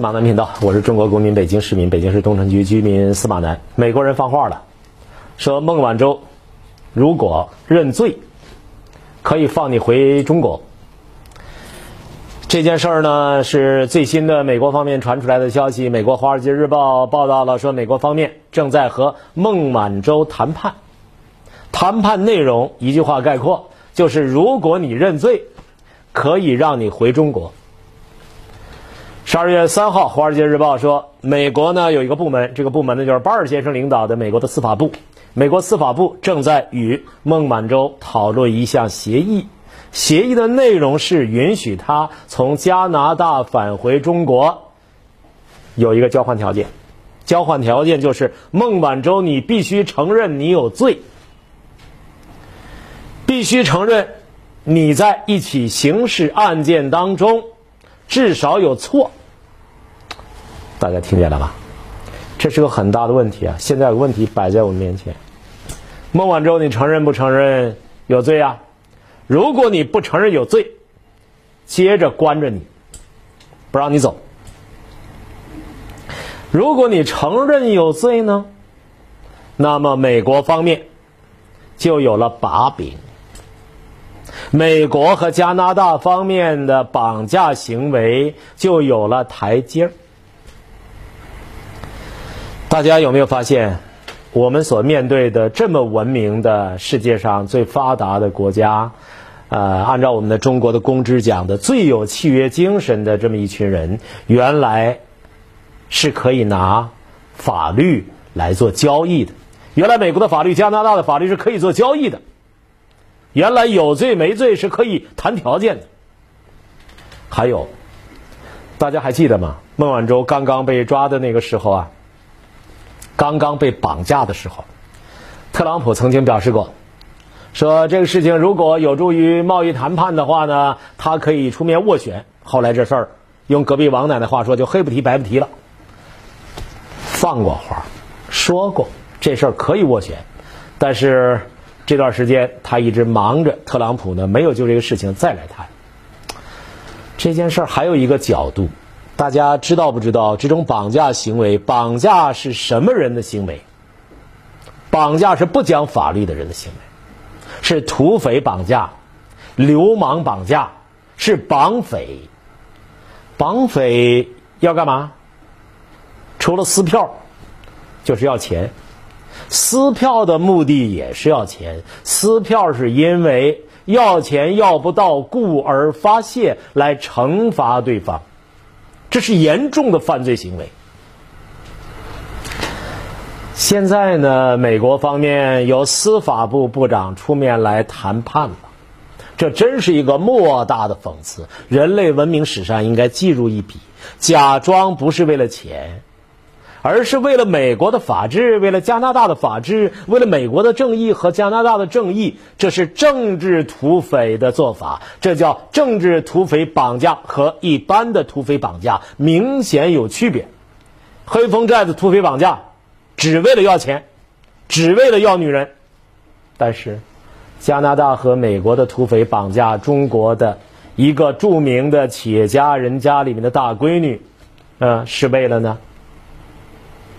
司马南频道，我是中国公民、北京市民、北京市东城区居民司马南。美国人放话了，说孟晚舟如果认罪，可以放你回中国。这件事儿呢，是最新的美国方面传出来的消息。美国《华尔街日报》报道了，说美国方面正在和孟晚舟谈判，谈判内容一句话概括，就是如果你认罪，可以让你回中国。十二月三号，《华尔街日报》说，美国呢有一个部门，这个部门呢就是巴尔先生领导的美国的司法部。美国司法部正在与孟晚舟讨论一项协议，协议的内容是允许他从加拿大返回中国，有一个交换条件，交换条件就是孟晚舟你必须承认你有罪，必须承认你在一起刑事案件当中至少有错。大家听见了吧？这是个很大的问题啊！现在有问题摆在我面前。孟晚舟，你承认不承认有罪啊？如果你不承认有罪，接着关着你，不让你走。如果你承认有罪呢，那么美国方面就有了把柄。美国和加拿大方面的绑架行为就有了台阶儿。大家有没有发现，我们所面对的这么文明的世界上最发达的国家，呃，按照我们的中国的公知讲的最有契约精神的这么一群人，原来是可以拿法律来做交易的。原来美国的法律、加拿大的法律是可以做交易的。原来有罪没罪是可以谈条件的。还有，大家还记得吗？孟晚舟刚刚被抓的那个时候啊。刚刚被绑架的时候，特朗普曾经表示过，说这个事情如果有助于贸易谈判的话呢，他可以出面斡旋。后来这事儿用隔壁王奶奶话说，就黑不提白不提了。放过话，说过这事儿可以斡旋，但是这段时间他一直忙着，特朗普呢没有就这个事情再来谈。这件事儿还有一个角度。大家知道不知道这种绑架行为？绑架是什么人的行为？绑架是不讲法律的人的行为，是土匪绑架、流氓绑架，是绑匪。绑匪要干嘛？除了撕票，就是要钱。撕票的目的也是要钱。撕票是因为要钱要不到，故而发泄来惩罚对方。这是严重的犯罪行为。现在呢，美国方面由司法部部长出面来谈判了，这真是一个莫大的讽刺。人类文明史上应该记入一笔：假装不是为了钱。而是为了美国的法治，为了加拿大的法治，为了美国的正义和加拿大的正义，这是政治土匪的做法，这叫政治土匪绑架和一般的土匪绑架明显有区别。黑风寨的土匪绑架只为了要钱，只为了要女人，但是加拿大和美国的土匪绑架中国的一个著名的企业家人家里面的大闺女，嗯，是为了呢？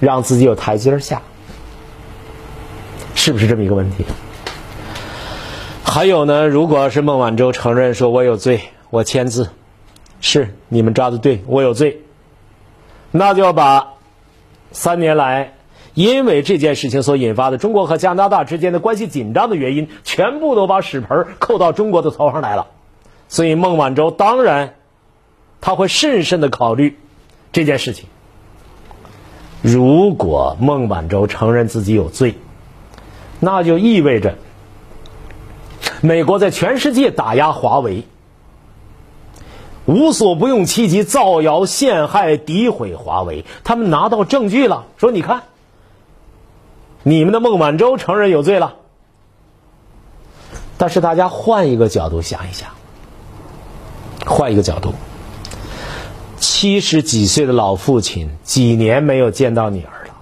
让自己有台阶下，是不是这么一个问题？还有呢，如果是孟晚舟承认说我有罪，我签字，是你们抓的对，我有罪，那就要把三年来因为这件事情所引发的中国和加拿大之间的关系紧张的原因，全部都把屎盆扣到中国的头上来了。所以孟晚舟当然他会慎慎的考虑这件事情。如果孟晚舟承认自己有罪，那就意味着美国在全世界打压华为，无所不用其极，造谣陷害、诋毁华为。他们拿到证据了，说你看，你们的孟晚舟承认有罪了。但是大家换一个角度想一想，换一个角度。七十几岁的老父亲，几年没有见到女儿了，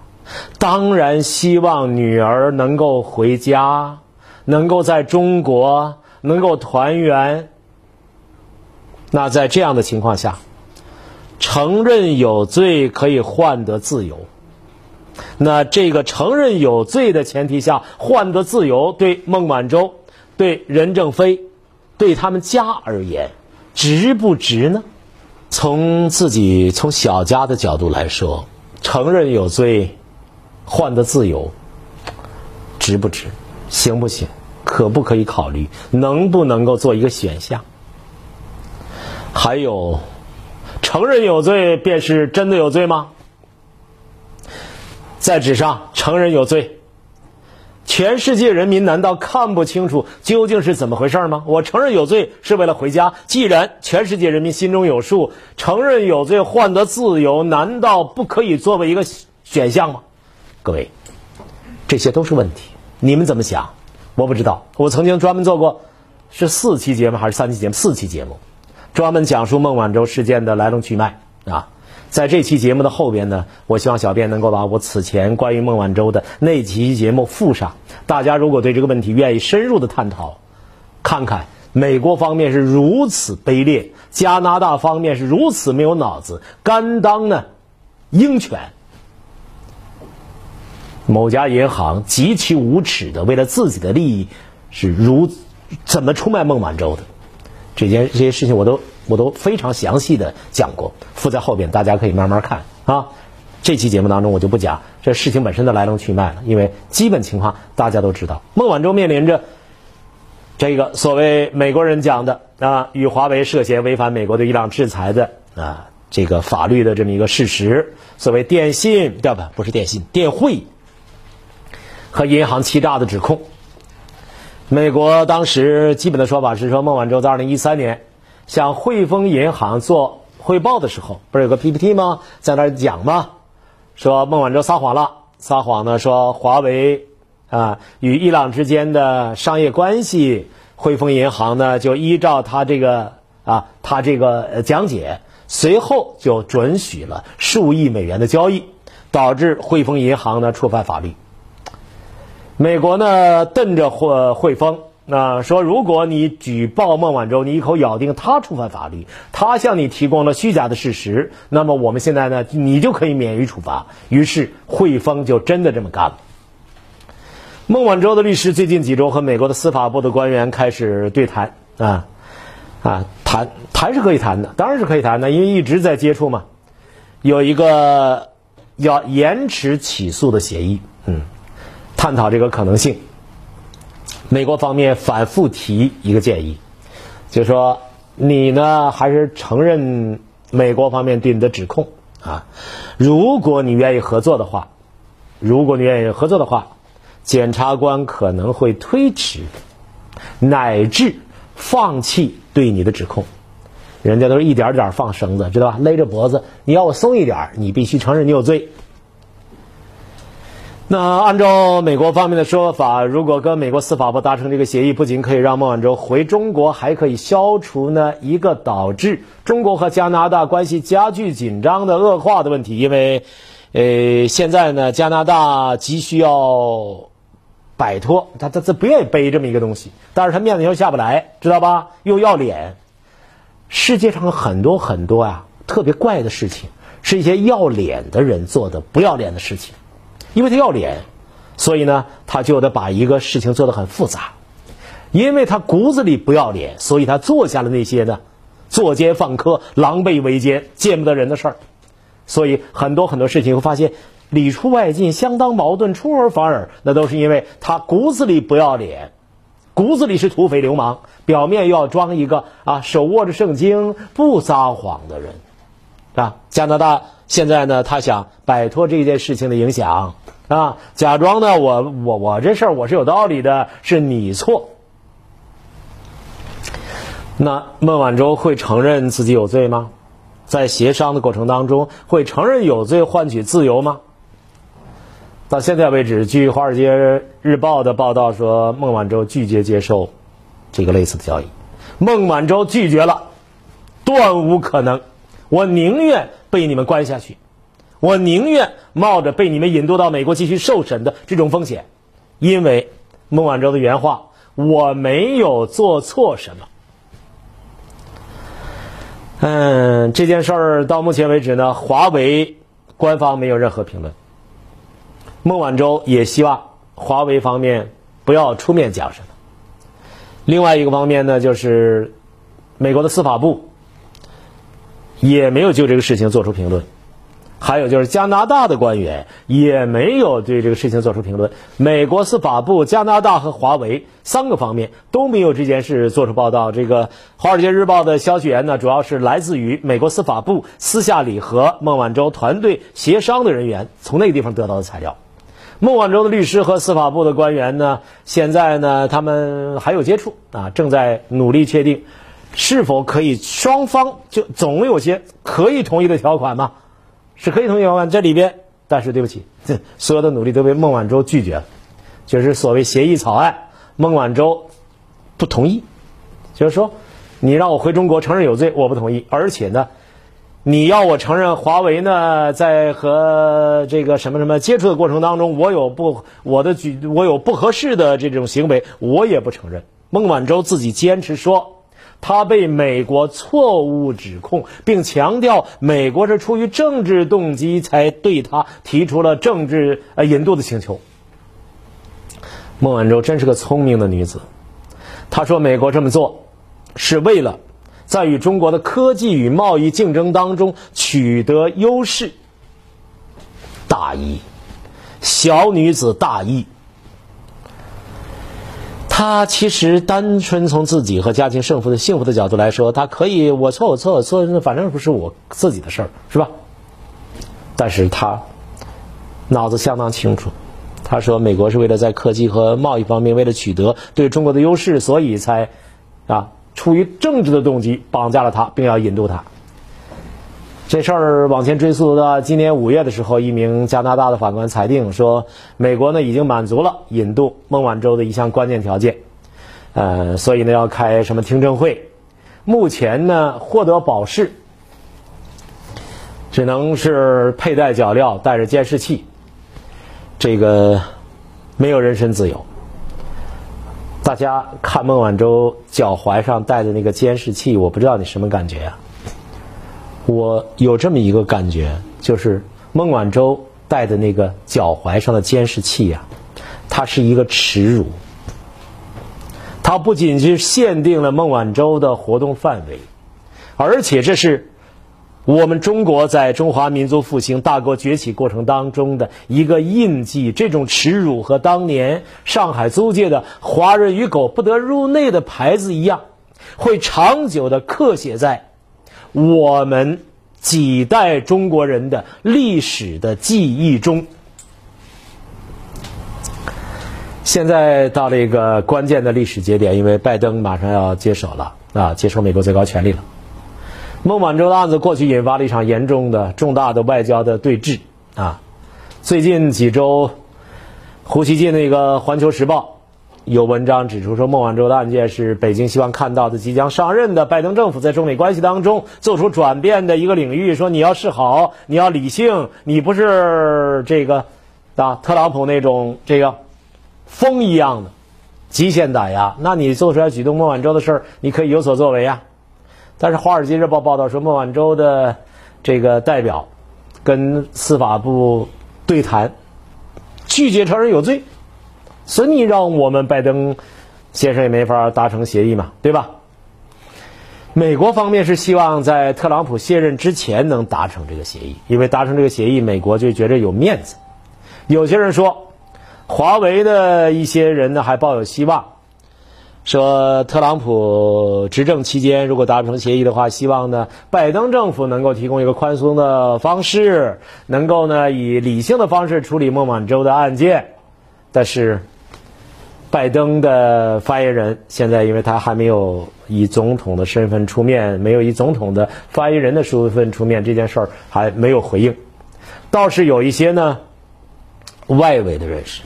当然希望女儿能够回家，能够在中国能够团圆。那在这样的情况下，承认有罪可以换得自由。那这个承认有罪的前提下换得自由，对孟晚舟、对任正非、对他们家而言，值不值呢？从自己从小家的角度来说，承认有罪换得自由，值不值？行不行？可不可以考虑？能不能够做一个选项？还有，承认有罪便是真的有罪吗？在纸上承认有罪，全世界人民难道看不清楚究竟是怎么回事吗？我承认有罪是为了回家。既然全世界人民心中有数，承认有罪换得自由，难道不可以作为一个选项吗？各位，这些都是问题，你们怎么想？我不知道。我曾经专门做过，是四期节目还是三期节目？四期节目，专门讲述孟晚舟事件的来龙去脉啊。在这期节目的后边呢，我希望小编能够把我此前关于孟晚舟的那期节目附上。大家如果对这个问题愿意深入的探讨，看看美国方面是如此卑劣，加拿大方面是如此没有脑子，甘当呢鹰犬。某家银行极其无耻的为了自己的利益，是如怎么出卖孟晚舟的？这件这些事情我都。我都非常详细的讲过，附在后边，大家可以慢慢看啊。这期节目当中我就不讲这事情本身的来龙去脉了，因为基本情况大家都知道。孟晚舟面临着这个所谓美国人讲的啊，与华为涉嫌违反美国对伊朗制裁的啊这个法律的这么一个事实，所谓电信对吧？不是电信，电汇和银行欺诈的指控。美国当时基本的说法是说，孟晚舟在二零一三年。向汇丰银行做汇报的时候，不是有个 PPT 吗？在那讲吗？说孟晚舟撒谎了，撒谎呢，说华为啊与伊朗之间的商业关系，汇丰银行呢就依照他这个啊他这个讲解，随后就准许了数亿美元的交易，导致汇丰银行呢触犯法律。美国呢瞪着汇汇丰。那说，如果你举报孟晚舟，你一口咬定他触犯法律，他向你提供了虚假的事实，那么我们现在呢，你就可以免于处罚。于是汇丰就真的这么干了。孟晚舟的律师最近几周和美国的司法部的官员开始对谈啊啊，谈谈是可以谈的，当然是可以谈的，因为一直在接触嘛，有一个要延迟起诉的协议，嗯，探讨这个可能性。美国方面反复提一个建议，就说你呢还是承认美国方面对你的指控啊。如果你愿意合作的话，如果你愿意合作的话，检察官可能会推迟乃至放弃对你的指控。人家都是一点点放绳子，知道吧？勒着脖子，你要我松一点，你必须承认你有罪。那按照美国方面的说法，如果跟美国司法部达成这个协议，不仅可以让孟晚舟回中国，还可以消除呢一个导致中国和加拿大关系加剧紧张的恶化的问题。因为，呃，现在呢，加拿大急需要摆脱他，他他不愿意背这么一个东西，但是他面子又下不来，知道吧？又要脸。世界上很多很多呀，特别怪的事情，是一些要脸的人做的不要脸的事情。因为他要脸，所以呢，他就得把一个事情做得很复杂。因为他骨子里不要脸，所以他做下了那些呢，作奸犯科、狼狈为奸、见不得人的事儿。所以很多很多事情会发现里出外进，相当矛盾，出尔反尔。那都是因为他骨子里不要脸，骨子里是土匪流氓，表面又要装一个啊手握着圣经不撒谎的人。啊，加拿大现在呢，他想摆脱这件事情的影响啊，假装呢，我我我这事儿我是有道理的，是你错。那孟晚舟会承认自己有罪吗？在协商的过程当中，会承认有罪换取自由吗？到现在为止，据《华尔街日报》的报道说，孟晚舟拒绝接受这个类似的交易，孟晚舟拒绝了，断无可能。我宁愿被你们关下去，我宁愿冒着被你们引渡到美国继续受审的这种风险，因为孟晚舟的原话：“我没有做错什么。”嗯，这件事儿到目前为止呢，华为官方没有任何评论。孟晚舟也希望华为方面不要出面讲什么。另外一个方面呢，就是美国的司法部也没有就这个事情做出评论。还有就是加拿大的官员也没有对这个事情做出评论。美国司法部、加拿大和华为三个方面都没有这件事做出报道。这个《华尔街日报》的消息源呢，主要是来自于美国司法部私下里和孟晚舟团队协商的人员从那个地方得到的材料。孟晚舟的律师和司法部的官员呢，现在呢，他们还有接触啊，正在努力确定是否可以双方就总有些可以同意的条款吗？是可以同意条款这里边，但是对不起，所有的努力都被孟晚舟拒绝了，就是所谓协议草案，孟晚舟不同意，就是说，你让我回中国承认有罪，我不同意，而且呢，你要我承认华为呢在和这个什么什么接触的过程当中，我有不我的举我有不合适的这种行为，我也不承认。孟晚舟自己坚持说。他被美国错误指控，并强调美国是出于政治动机才对他提出了政治呃引渡的请求。孟晚舟真是个聪明的女子，她说美国这么做是为了在与中国的科技与贸易竞争当中取得优势。大义，小女子大义。他其实单纯从自己和家庭胜负的幸福的角度来说，他可以我错我错我错，反正不是我自己的事儿，是吧？但是他脑子相当清楚，他说美国是为了在科技和贸易方面为了取得对中国的优势，所以才啊出于政治的动机绑架了他，并要引渡他。这事儿往前追溯到今年五月的时候，一名加拿大的法官裁定说，美国呢已经满足了引渡孟晚舟的一项关键条件，呃，所以呢要开什么听证会。目前呢获得保释，只能是佩戴脚镣，带着监视器，这个没有人身自由。大家看孟晚舟脚踝上戴的那个监视器，我不知道你什么感觉呀？我有这么一个感觉，就是孟晚舟戴的那个脚踝上的监视器呀，它是一个耻辱。它不仅是限定了孟晚舟的活动范围，而且这是我们中国在中华民族复兴大国崛起过程当中的一个印记。这种耻辱和当年上海租界的“华人与狗不得入内”的牌子一样，会长久的刻写在。我们几代中国人的历史的记忆中，现在到了一个关键的历史节点，因为拜登马上要接手了啊，接受美国最高权力了。孟晚舟的案子过去引发了一场严重的、重大的外交的对峙啊。最近几周，胡锡进那个《环球时报》。有文章指出说，孟晚舟的案件是北京希望看到的即将上任的拜登政府在中美关系当中做出转变的一个领域。说你要示好，你要理性，你不是这个啊特朗普那种这个风一样的极限打压。那你做出来举动孟晚舟的事儿，你可以有所作为啊。但是《华尔街日报》报道说，孟晚舟的这个代表跟司法部对谈，拒绝承认有罪。所以你让我们拜登先生也没法达成协议嘛，对吧？美国方面是希望在特朗普卸任之前能达成这个协议，因为达成这个协议，美国就觉着有面子。有些人说，华为的一些人呢还抱有希望，说特朗普执政期间如果达成协议的话，希望呢拜登政府能够提供一个宽松的方式，能够呢以理性的方式处理孟晚舟的案件，但是。拜登的发言人现在，因为他还没有以总统的身份出面，没有以总统的发言人的身份出面，这件事儿还没有回应。倒是有一些呢，外围的人士，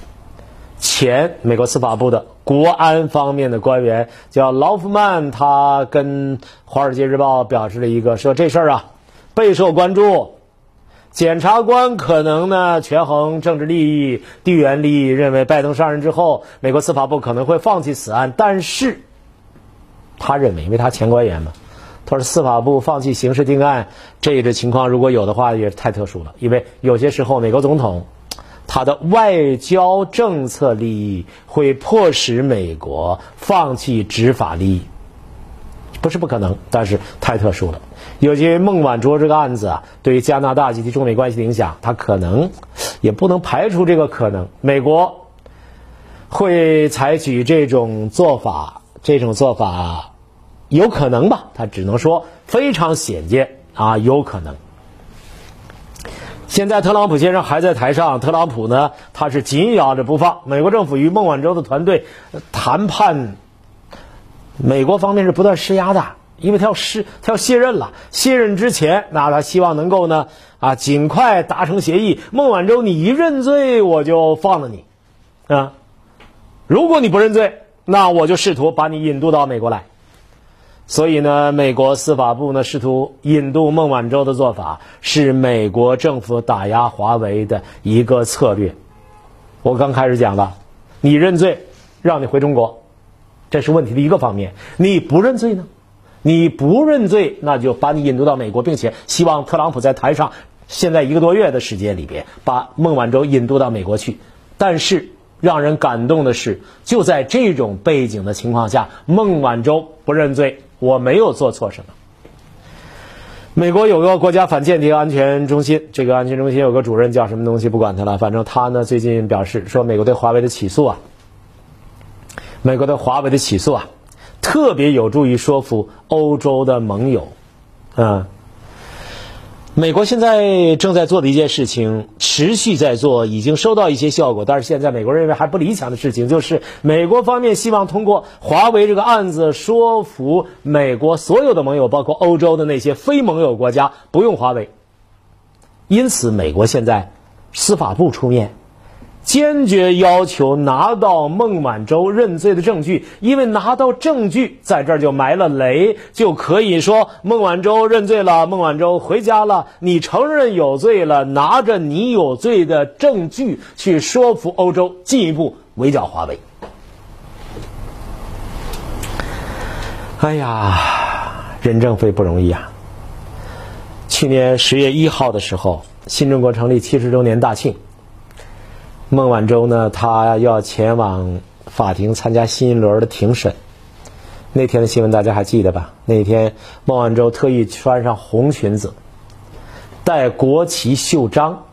前美国司法部的国安方面的官员叫劳夫曼，他跟《华尔街日报》表示了一个说这事儿啊备受关注。检察官可能呢权衡政治利益、地缘利益，认为拜登上任之后，美国司法部可能会放弃此案。但是，他认为，因为他前官员嘛，他说司法部放弃刑事定案这一种情况，如果有的话，也太特殊了。因为有些时候，美国总统他的外交政策利益会迫使美国放弃执法利益，不是不可能，但是太特殊了。尤其孟晚舟这个案子啊，对于加拿大及其中美关系的影响，他可能也不能排除这个可能。美国会采取这种做法，这种做法。有可能吧，他只能说非常显见啊，有可能。现在特朗普先生还在台上，特朗普呢，他是紧咬着不放。美国政府与孟晚舟的团队谈判，美国方面是不断施压的，因为他要施，他要卸任了。卸任之前，那他希望能够呢啊，尽快达成协议。孟晚舟，你一认罪，我就放了你啊；如果你不认罪，那我就试图把你引渡到美国来。所以呢，美国司法部呢试图引渡孟晚舟的做法，是美国政府打压华为的一个策略。我刚开始讲了，你认罪，让你回中国，这是问题的一个方面。你不认罪呢？你不认罪，那就把你引渡到美国，并且希望特朗普在台上，现在一个多月的时间里边，把孟晚舟引渡到美国去。但是让人感动的是，就在这种背景的情况下，孟晚舟不认罪。我没有做错什么。美国有个国家反间谍安全中心，这个安全中心有个主任叫什么东西，不管他了。反正他呢最近表示说，美国对华为的起诉啊，美国对华为的起诉啊，特别有助于说服欧洲的盟友，嗯。美国现在正在做的一件事情，持续在做，已经收到一些效果。但是现在美国认为还不理想的事情，就是美国方面希望通过华为这个案子说服美国所有的盟友，包括欧洲的那些非盟友国家不用华为。因此，美国现在司法部出面。坚决要求拿到孟晚舟认罪的证据，因为拿到证据，在这儿就埋了雷，就可以说孟晚舟认罪了，孟晚舟回家了，你承认有罪了，拿着你有罪的证据去说服欧洲进一步围剿华为。哎呀，任正非不容易啊！去年十月一号的时候，新中国成立七十周年大庆。孟晚舟呢，他要前往法庭参加新一轮的庭审。那天的新闻大家还记得吧？那天孟晚舟特意穿上红裙子，带国旗袖章，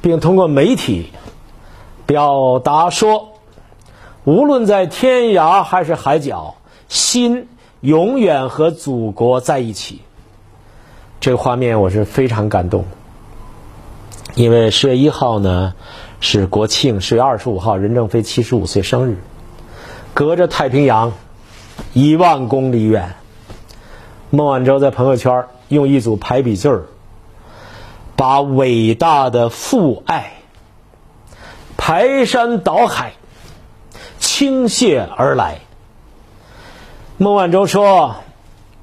并通过媒体表达说：“无论在天涯还是海角，心永远和祖国在一起。”这个画面我是非常感动，因为十月一号呢。是国庆，十月二十五号，任正非七十五岁生日。隔着太平洋一万公里远，孟晚舟在朋友圈用一组排比句儿，把伟大的父爱排山倒海倾泻而来。孟晚舟说：“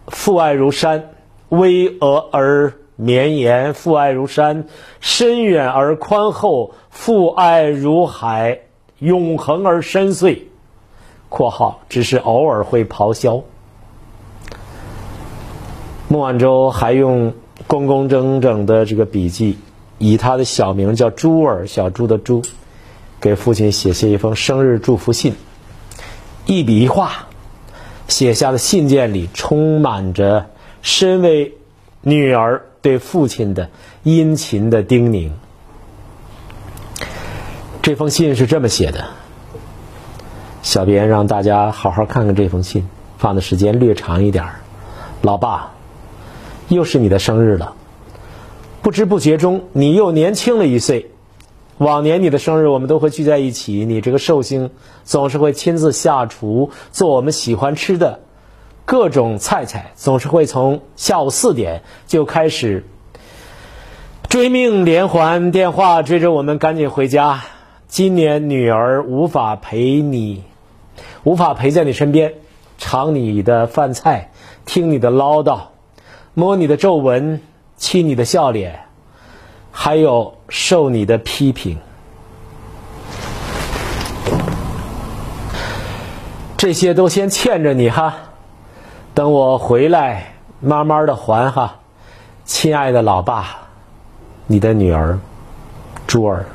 父爱如山，巍峨而。”绵延，父爱如山，深远而宽厚；父爱如海，永恒而深邃。（括号只是偶尔会咆哮。）孟晚舟还用工工整整的这个笔记，以他的小名叫珠儿，小猪的猪，给父亲写下一封生日祝福信。一笔一画写下的信件里，充满着身为女儿。对父亲的殷勤的叮咛。这封信是这么写的：小编让大家好好看看这封信，放的时间略长一点儿。老爸，又是你的生日了，不知不觉中你又年轻了一岁。往年你的生日我们都会聚在一起，你这个寿星总是会亲自下厨做我们喜欢吃的。各种菜菜总是会从下午四点就开始追命连环电话追着我们赶紧回家。今年女儿无法陪你，无法陪在你身边，尝你的饭菜，听你的唠叨，摸你的皱纹，亲你的笑脸，还有受你的批评，这些都先欠着你哈。等我回来，慢慢的还哈，亲爱的老爸，你的女儿，珠儿。